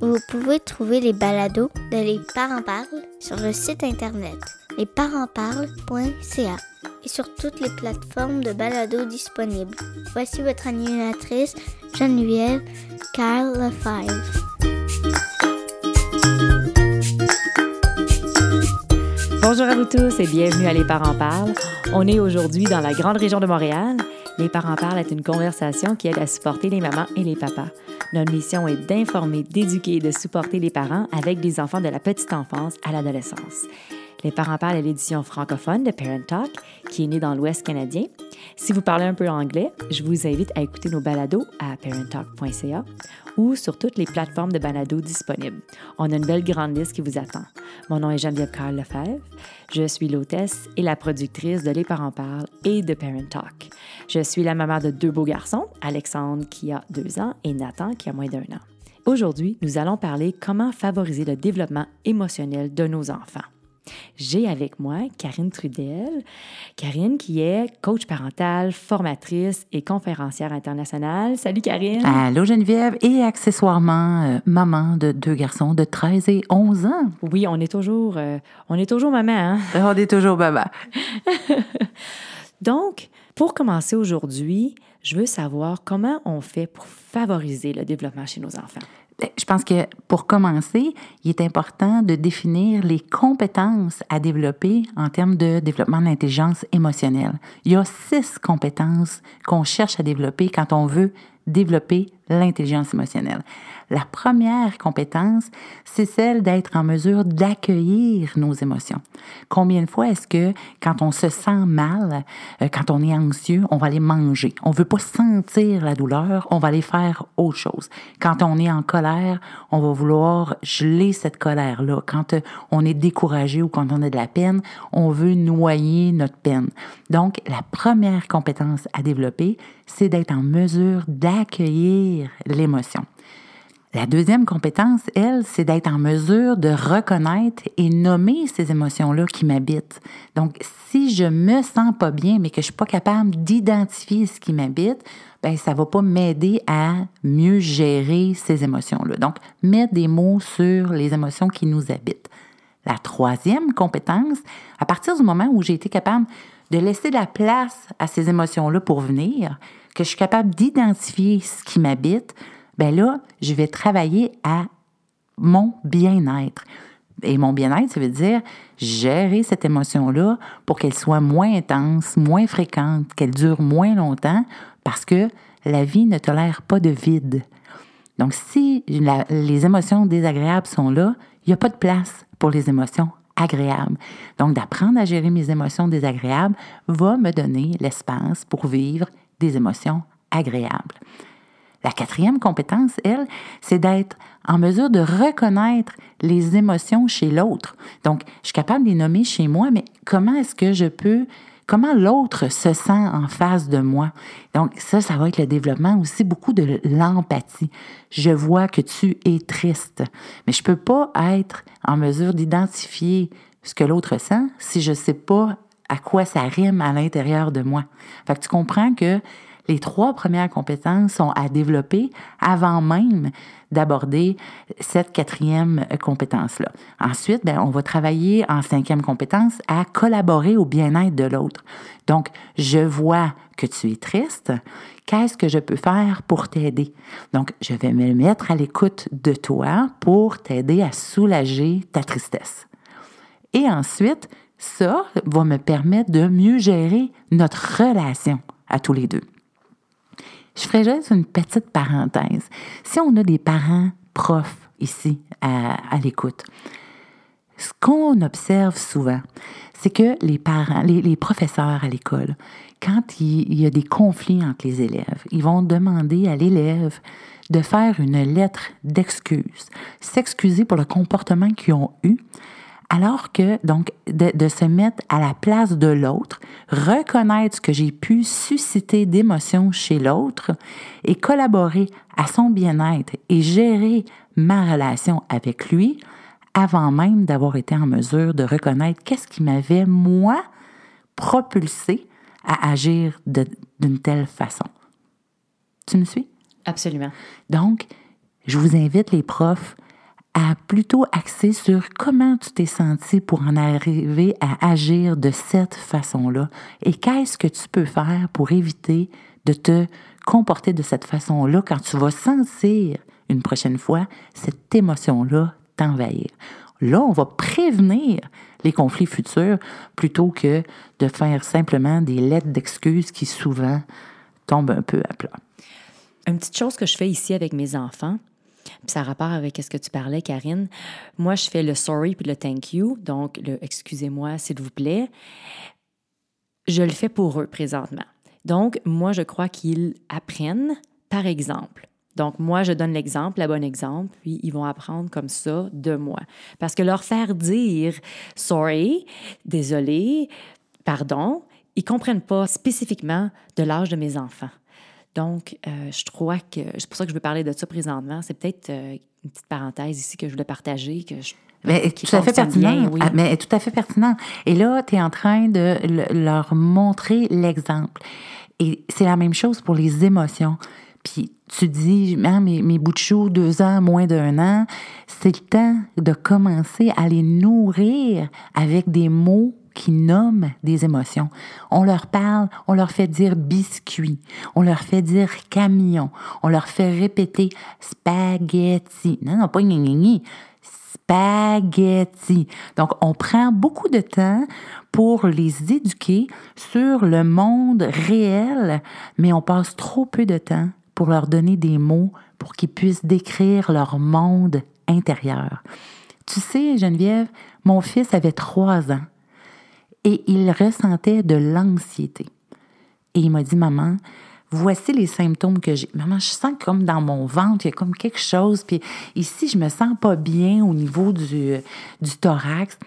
Vous pouvez trouver les balados de Les Parents Parlent sur le site internet lesparentsparlent.ca et sur toutes les plateformes de balados disponibles. Voici votre animatrice Geneviève Carl Lefebvre. Bonjour à vous tous et bienvenue à Les Parents Parlent. On est aujourd'hui dans la grande région de Montréal. Les Parents Parlent est une conversation qui aide à supporter les mamans et les papas. Notre mission est d'informer, d'éduquer et de supporter les parents avec des enfants de la petite enfance à l'adolescence. Les parents parlent est l'édition francophone de Parent Talk, qui est née dans l'Ouest canadien. Si vous parlez un peu anglais, je vous invite à écouter nos balados à parenttalk.ca ou sur toutes les plateformes de balados disponibles. On a une belle grande liste qui vous attend. Mon nom est Geneviève Carl Lefebvre. Je suis l'hôtesse et la productrice de Les Parents Parlent et de Parent Talk. Je suis la maman de deux beaux garçons, Alexandre qui a deux ans et Nathan qui a moins d'un an. Aujourd'hui, nous allons parler comment favoriser le développement émotionnel de nos enfants. J'ai avec moi Karine Trudel. Karine qui est coach parental, formatrice et conférencière internationale. Salut Karine. Allô Geneviève et accessoirement euh, maman de deux garçons de 13 et 11 ans. Oui, on est toujours, euh, on est toujours maman. Hein? On est toujours maman. Donc, pour commencer aujourd'hui, je veux savoir comment on fait pour favoriser le développement chez nos enfants. Ben, je pense que pour commencer, il est important de définir les compétences à développer en termes de développement de l'intelligence émotionnelle. Il y a six compétences qu'on cherche à développer quand on veut développer l'intelligence émotionnelle. La première compétence, c'est celle d'être en mesure d'accueillir nos émotions. Combien de fois est-ce que quand on se sent mal, euh, quand on est anxieux, on va aller manger? On veut pas sentir la douleur, on va aller faire autre chose. Quand on est en colère, on va vouloir geler cette colère-là. Quand euh, on est découragé ou quand on a de la peine, on veut noyer notre peine. Donc, la première compétence à développer, c'est d'être en mesure d'accueillir l'émotion. La deuxième compétence, elle, c'est d'être en mesure de reconnaître et nommer ces émotions-là qui m'habitent. Donc, si je me sens pas bien, mais que je suis pas capable d'identifier ce qui m'habite, ben ça va pas m'aider à mieux gérer ces émotions-là. Donc, mettre des mots sur les émotions qui nous habitent. La troisième compétence, à partir du moment où j'ai été capable de laisser la place à ces émotions-là pour venir, que je suis capable d'identifier ce qui m'habite, ben là, je vais travailler à mon bien-être. Et mon bien-être, ça veut dire gérer cette émotion-là pour qu'elle soit moins intense, moins fréquente, qu'elle dure moins longtemps, parce que la vie ne tolère pas de vide. Donc, si les émotions désagréables sont là, il n'y a pas de place pour les émotions agréables. Donc, d'apprendre à gérer mes émotions désagréables va me donner l'espace pour vivre des émotions agréables. La quatrième compétence, elle, c'est d'être en mesure de reconnaître les émotions chez l'autre. Donc, je suis capable de les nommer chez moi, mais comment est-ce que je peux, comment l'autre se sent en face de moi? Donc, ça, ça va être le développement aussi beaucoup de l'empathie. Je vois que tu es triste, mais je ne peux pas être en mesure d'identifier ce que l'autre sent si je ne sais pas à quoi ça rime à l'intérieur de moi. Fait tu comprends que les trois premières compétences sont à développer avant même d'aborder cette quatrième compétence-là. Ensuite, ben, on va travailler en cinquième compétence à collaborer au bien-être de l'autre. Donc, je vois que tu es triste. Qu'est-ce que je peux faire pour t'aider? Donc, je vais me mettre à l'écoute de toi pour t'aider à soulager ta tristesse. Et ensuite, ça va me permettre de mieux gérer notre relation à tous les deux. Je ferai juste une petite parenthèse. Si on a des parents profs ici à, l'écoute, ce qu'on observe souvent, c'est que les parents, les, professeurs à l'école, quand il, y a des conflits entre les élèves, ils vont demander à l'élève de faire une lettre d'excuse, s'excuser pour le comportement qu'ils ont eu, alors que, donc, de, de, se mettre à la place de l'autre, reconnaître ce que j'ai pu susciter d'émotions chez l'autre et collaborer à son bien-être et gérer ma relation avec lui avant même d'avoir été en mesure de reconnaître qu'est-ce qui m'avait, moi, propulsé à agir d'une telle façon. Tu me suis? Absolument. Donc, je vous invite, les profs, à plutôt axer sur comment tu t'es senti pour en arriver à agir de cette façon-là et qu'est-ce que tu peux faire pour éviter de te comporter de cette façon-là quand tu vas sentir une prochaine fois cette émotion-là t'envahir. Là, on va prévenir les conflits futurs plutôt que de faire simplement des lettres d'excuses qui souvent tombent un peu à plat. Une petite chose que je fais ici avec mes enfants, ça a rapport avec ce que tu parlais, Karine. Moi, je fais le sorry puis le thank you, donc le excusez-moi, s'il vous plaît. Je le fais pour eux présentement. Donc, moi, je crois qu'ils apprennent par exemple. Donc, moi, je donne l'exemple, le bon exemple, puis ils vont apprendre comme ça de moi. Parce que leur faire dire sorry, désolé, pardon, ils comprennent pas spécifiquement de l'âge de mes enfants. Donc, euh, je crois que c'est pour ça que je veux parler de ça présentement. C'est peut-être euh, une petite parenthèse ici que je voulais partager, que je, mais tout à fait pertinent. oui. Ah, mais tout à fait pertinent. Et là, tu es en train de leur montrer l'exemple. Et c'est la même chose pour les émotions. Puis tu dis, ah, mes, mes bouts de chou, deux ans, moins d'un an, c'est le temps de commencer à les nourrir avec des mots qui nomment des émotions. On leur parle, on leur fait dire biscuit, on leur fait dire camion, on leur fait répéter spaghetti. Non, non, pas gni, spaghetti. Donc, on prend beaucoup de temps pour les éduquer sur le monde réel, mais on passe trop peu de temps pour leur donner des mots pour qu'ils puissent décrire leur monde intérieur. Tu sais, Geneviève, mon fils avait trois ans et il ressentait de l'anxiété. Et il m'a dit, maman, voici les symptômes que j'ai. Maman, je sens comme dans mon ventre, il y a comme quelque chose. Puis ici, je me sens pas bien au niveau du, du thorax.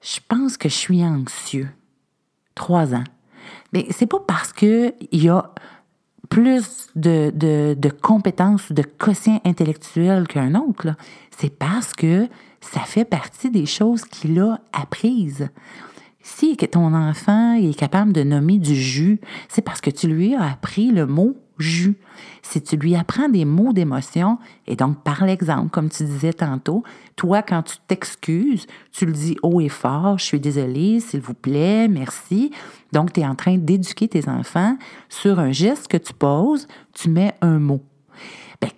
Je pense que je suis anxieux. Trois ans. Mais c'est pas parce qu'il y a plus de, de, de compétences, de quotient intellectuel qu'un autre. C'est parce que ça fait partie des choses qu'il a apprises. Si ton enfant est capable de nommer du jus, c'est parce que tu lui as appris le mot jus. Si tu lui apprends des mots d'émotion, et donc par l'exemple, comme tu disais tantôt, toi, quand tu t'excuses, tu le dis haut et fort, je suis désolée, s'il vous plaît, merci. Donc, tu es en train d'éduquer tes enfants sur un geste que tu poses, tu mets un mot.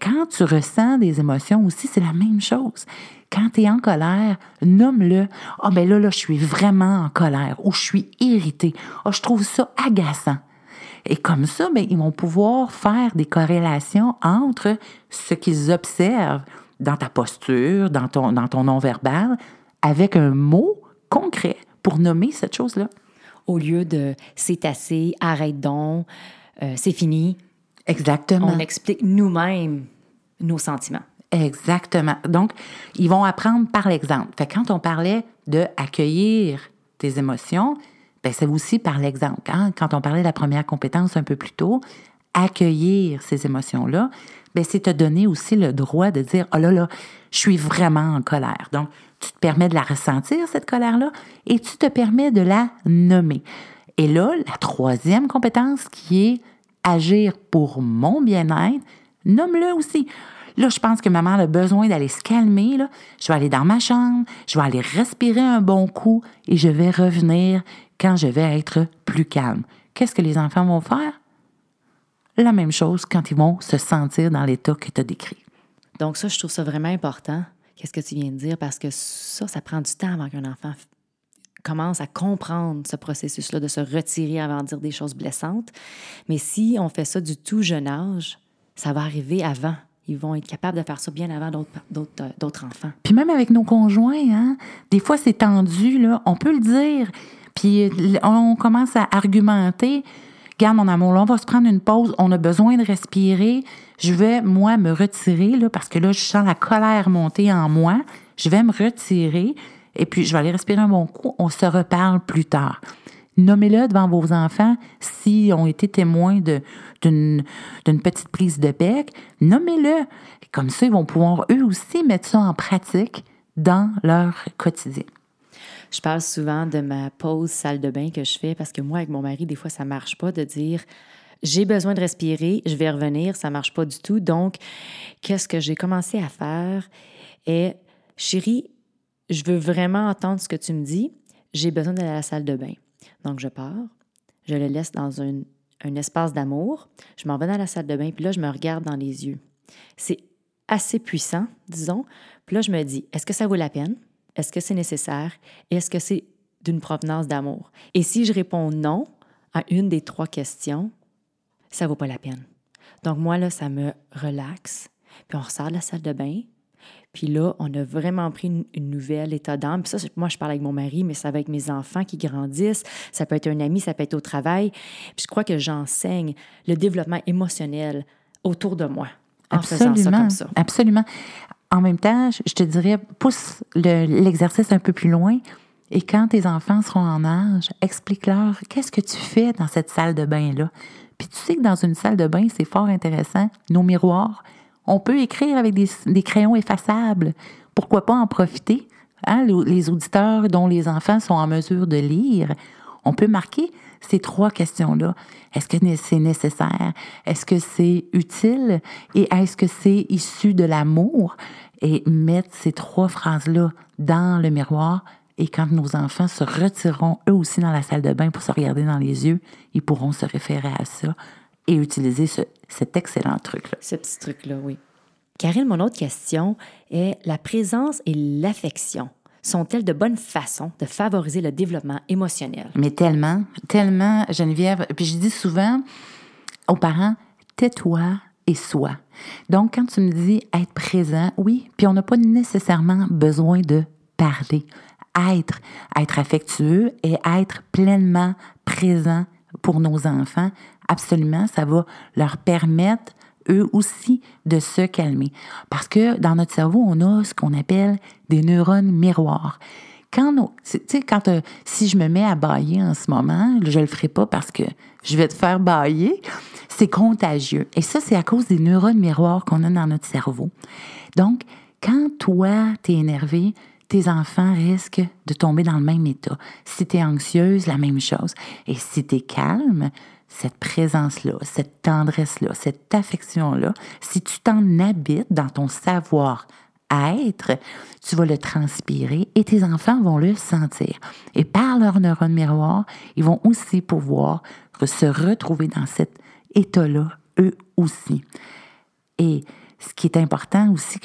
Quand tu ressens des émotions aussi, c'est la même chose. Quand tu es en colère, nomme-le. Ah, ben là, là, je suis vraiment en colère ou je suis irrité. Ah, je trouve ça agaçant. Et comme ça, bien, ils vont pouvoir faire des corrélations entre ce qu'ils observent dans ta posture, dans ton, dans ton non-verbal, avec un mot concret pour nommer cette chose-là. Au lieu de c'est assez, arrête donc, euh, c'est fini. Exactement. On explique nous-mêmes nos sentiments. Exactement. Donc, ils vont apprendre par l'exemple. Fait quand on parlait de accueillir tes émotions, ben c'est aussi par l'exemple. Hein? Quand on parlait de la première compétence un peu plus tôt, accueillir ces émotions-là, ben c'est te donner aussi le droit de dire oh là là, je suis vraiment en colère. Donc, tu te permets de la ressentir cette colère-là et tu te permets de la nommer. Et là, la troisième compétence qui est agir pour mon bien-être, nomme-le aussi. Là, je pense que maman a besoin d'aller se calmer. Je vais aller dans ma chambre, je vais aller respirer un bon coup et je vais revenir quand je vais être plus calme. Qu'est-ce que les enfants vont faire? La même chose quand ils vont se sentir dans l'état que tu as décrit. Donc ça, je trouve ça vraiment important. Qu'est-ce que tu viens de dire? Parce que ça, ça prend du temps avant qu'un enfant commence à comprendre ce processus-là, de se retirer avant de dire des choses blessantes. Mais si on fait ça du tout jeune âge, ça va arriver avant. Ils vont être capables de faire ça bien avant d'autres euh, enfants. Puis même avec nos conjoints, hein, des fois c'est tendu, là, on peut le dire. Puis on commence à argumenter. Garde mon amour, là, on va se prendre une pause. On a besoin de respirer. je vais, moi, me retirer, là, parce que là, je sens la colère monter en moi. Je vais me retirer et puis je vais aller respirer un bon coup. On se reparle plus tard. Nommez-le devant vos enfants s'ils ont été témoins d'une petite prise de bec. Nommez-le. Comme ça, ils vont pouvoir eux aussi mettre ça en pratique dans leur quotidien. Je parle souvent de ma pause salle de bain que je fais parce que moi, avec mon mari, des fois, ça marche pas de dire j'ai besoin de respirer, je vais revenir, ça marche pas du tout. Donc, qu'est-ce que j'ai commencé à faire? Et chérie, je veux vraiment entendre ce que tu me dis. J'ai besoin d'aller à la salle de bain. Donc, je pars, je le laisse dans un, espace d'amour. Je m'en vais dans la salle de bain, puis là, je me regarde dans les yeux. C'est assez puissant, disons. Puis là, je me dis, est-ce que ça vaut la peine? Est-ce que c'est nécessaire? Est-ce que c'est d'une provenance d'amour? Et si je réponds non à une des trois questions, ça vaut pas la peine. Donc moi, là, ça me relaxe. Puis on ressort de la salle de bain. Puis là, on a vraiment pris une, nouvelle état d'âme. Puis ça, moi, je parle avec mon mari, mais c'est avec mes enfants qui grandissent. Ça peut être un ami, ça peut être au travail. Puis je crois que j'enseigne le développement émotionnel autour de moi en absolument, faisant ça comme ça. Absolument. En même temps, je te dirais, pousse l'exercice un peu plus loin. Et quand tes enfants seront en âge, explique-leur qu'est-ce que tu fais dans cette salle de bain-là. Puis tu sais que dans une salle de bain, c'est fort intéressant, nos miroirs. On peut écrire avec des, crayons effaçables. Pourquoi pas en profiter? Hein? Les auditeurs dont les enfants sont en mesure de lire, on peut marquer ces trois questions-là. Est-ce que c'est nécessaire? Est-ce que c'est utile? Et est-ce que c'est issu de l'amour? Et mettre ces trois phrases-là dans le miroir. Et quand nos enfants se retireront eux aussi dans la salle de bain pour se regarder dans les yeux, ils pourront se référer à ça et utiliser cet excellent truc-là. Ce petit truc-là, oui. Karine, mon autre question est la présence et l'affection sont-elles de bonnes façons de favoriser le développement émotionnel? Mais tellement, tellement, Geneviève. Puis je dis souvent aux parents, tais-toi et sois. Donc, quand tu me dis être présent, oui, puis on n'a pas nécessairement besoin de parler. Être, être affectueux et être pleinement présent pour nos enfants, absolument, ça va leur permettre eux aussi de se calmer. Parce que dans notre cerveau, on a ce qu'on appelle des neurones miroirs. Quand, sais, quand euh, si je me mets à bailler en ce moment, je le ferai pas parce que je vais te faire bailler, c'est contagieux. Et ça, c'est à cause des neurones miroirs qu'on a dans notre cerveau. Donc, quand toi, tu es énervé, tes enfants risquent de tomber dans le même état. Si tu es anxieuse, la même chose. Et si tu es calme, cette présence-là, cette tendresse-là, cette affection-là, si tu t'en habites dans ton savoir-être, tu vas le transpirer et tes enfants vont le sentir. Et par leur neurone miroir, ils vont aussi pouvoir se retrouver dans cet état-là, eux aussi. Et ce qui est important aussi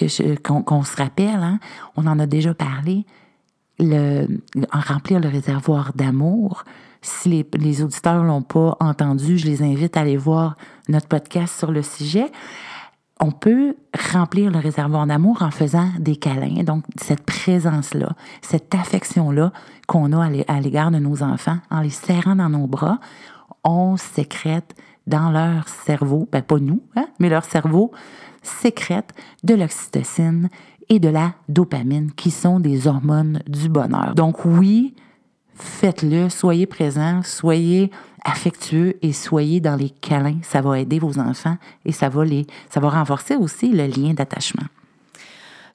qu'on se rappelle, hein, on en a déjà parlé, le, en remplir le réservoir d'amour, si les, auditeurs ne l'ont pas entendu, je les invite à aller voir notre podcast sur le sujet. On peut remplir le réservoir d'amour en faisant des câlins. Donc, cette présence-là, cette affection-là qu'on a à l'égard de nos enfants, en les serrant dans nos bras, on sécrète dans leur cerveau, ben pas nous, hein, mais leur cerveau sécrète de l'oxytocine et de la dopamine, qui sont des hormones du bonheur. Donc oui, faites-le, soyez présents, soyez affectueux et soyez dans les câlins. Ça va aider vos enfants et ça va, les, ça va renforcer aussi le lien d'attachement.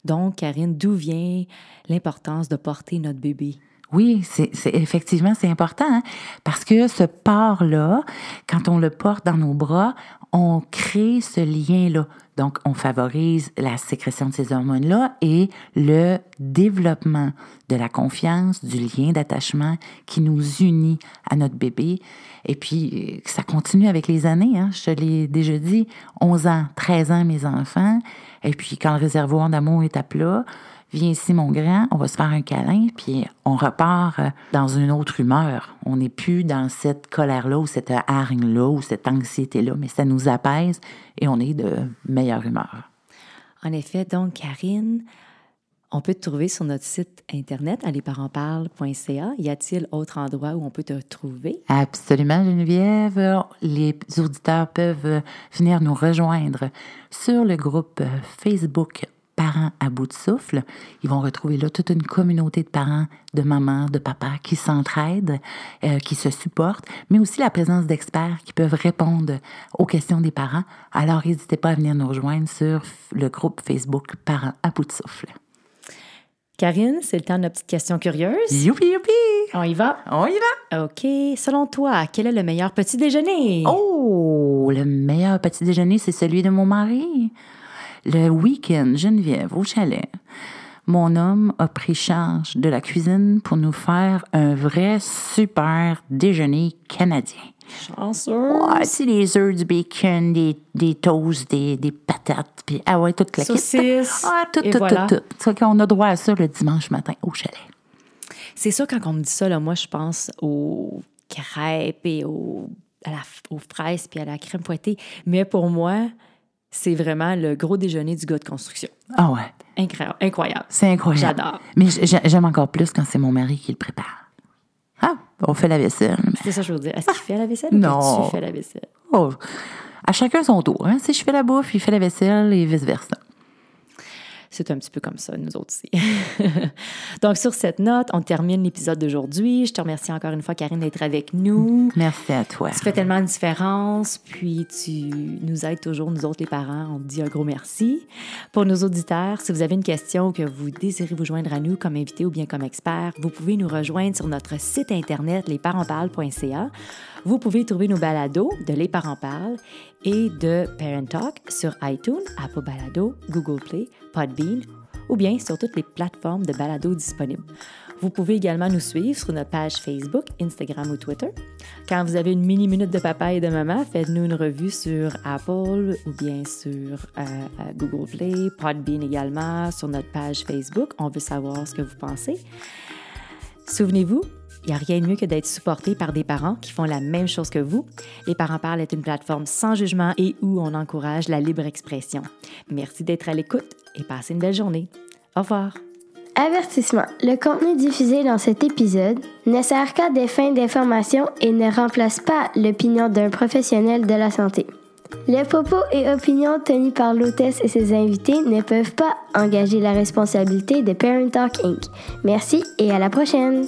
Donc, Karine, d'où vient l'importance de porter notre bébé? Oui, c'est effectivement c'est important hein, parce que ce port-là, quand on le porte dans nos bras, on crée ce lien-là. Donc, on favorise la sécrétion de ces hormones-là et le développement de la confiance, du lien d'attachement qui nous unit à notre bébé. Et puis, ça continue avec les années. Hein. Je te l'ai déjà dit, 11 ans, 13 ans, mes enfants. Et puis, quand le réservoir d'amour est à plat, viens ici mon grand, on va se faire un câlin, puis on repart euh, dans une autre humeur. On n'est plus dans cette colère-là ou cette hargne-là ou cette anxiété-là, mais ça nous apaise et on est de meilleure humeur. En effet, donc, Karine, On peut te trouver sur notre site internet, allesparentsparlent.ca. Y a-t-il autre endroit où on peut te trouver? Absolument, Geneviève. Les auditeurs peuvent venir nous rejoindre sur le groupe Facebook Parents à bout de souffle. Ils vont retrouver là toute une communauté de parents, de mamans, de papas qui s'entraident, euh, qui se supportent, mais aussi la présence d'experts qui peuvent répondre aux questions des parents. Alors, n'hésitez pas à venir nous rejoindre sur le groupe Facebook Parents à bout de souffle. Karine, c'est le temps de notre petite question curieuse. Youpi, youpi! On y va? On y va! OK. Selon toi, quel est le meilleur petit déjeuner? Oh, le meilleur petit déjeuner, c'est celui de mon mari. Le week-end, Geneviève, au chalet, mon homme a pris charge de la cuisine pour nous faire un vrai super déjeuner canadien. Chanceux. Ouais, c'est des œufs, du bacon, des, des toasts, des, des patates, puis ah ouais, toute la kit. Saucisses, Ah, tout, et tout, voilà. tout, tout. C'est qu'on a droit à ça le dimanche matin au chalet. C'est sûr, quand on me dit ça, là, moi, je pense aux crêpes et aux, à la, aux fraises puis à la crème fouettée. Mais pour moi, c'est vraiment le gros déjeuner du gars de construction. Ah ouais, Incroyable. incroyable. c'est incroyable. J'adore. Mais j'aime encore plus quand c'est mon mari qui le prépare. Ah, on fait la vaisselle. C'est ça que je veux dire. Est-ce qu'il fait la vaisselle ou Non. que tu fais la vaisselle? Oh, à chacun son tour. Hein? Si je fais la bouffe, il fait la vaisselle et vice-versa. C'est un petit peu comme ça, nous autres aussi. Donc, sur cette note, on termine l'épisode d'aujourd'hui. Je te remercie encore une fois, Karine, d'être avec nous. Merci à toi. Tu fais tellement de différence, puis tu nous aides toujours, nous autres les parents. On te dit un gros merci. Pour nos auditeurs, si vous avez une question ou que vous désirez vous joindre à nous comme invité ou bien comme expert, vous pouvez nous rejoindre sur notre site internet lesparentsparlent.ca. Vous pouvez trouver nos balados de Les Parents Parlent et de Parent Talk sur iTunes, Apple Balado, Google Play, Podbean ou bien sur toutes les plateformes de balado disponibles. Vous pouvez également nous suivre sur notre page Facebook, Instagram ou Twitter. Quand vous avez une mini minute de papa et de maman, faites-nous une revue sur Apple ou bien sur euh, euh, Google Play, Podbean également, sur notre page Facebook. On veut savoir ce que vous pensez. Souvenez-vous, il n'y a rien de mieux que d'être supporté par des parents qui font la même chose que vous. Les Parents Parlent est une plateforme sans jugement et où on encourage la libre expression. Merci d'être à l'écoute et passez une belle journée. Au revoir. Avertissement. Le contenu diffusé dans cet épisode ne sert qu'à des fins d'information et ne remplace pas l'opinion d'un professionnel de la santé. Les propos et opinions tenus par l'hôtesse et ses invités ne peuvent pas engager la responsabilité de Parent Talk Inc. Merci et à la prochaine!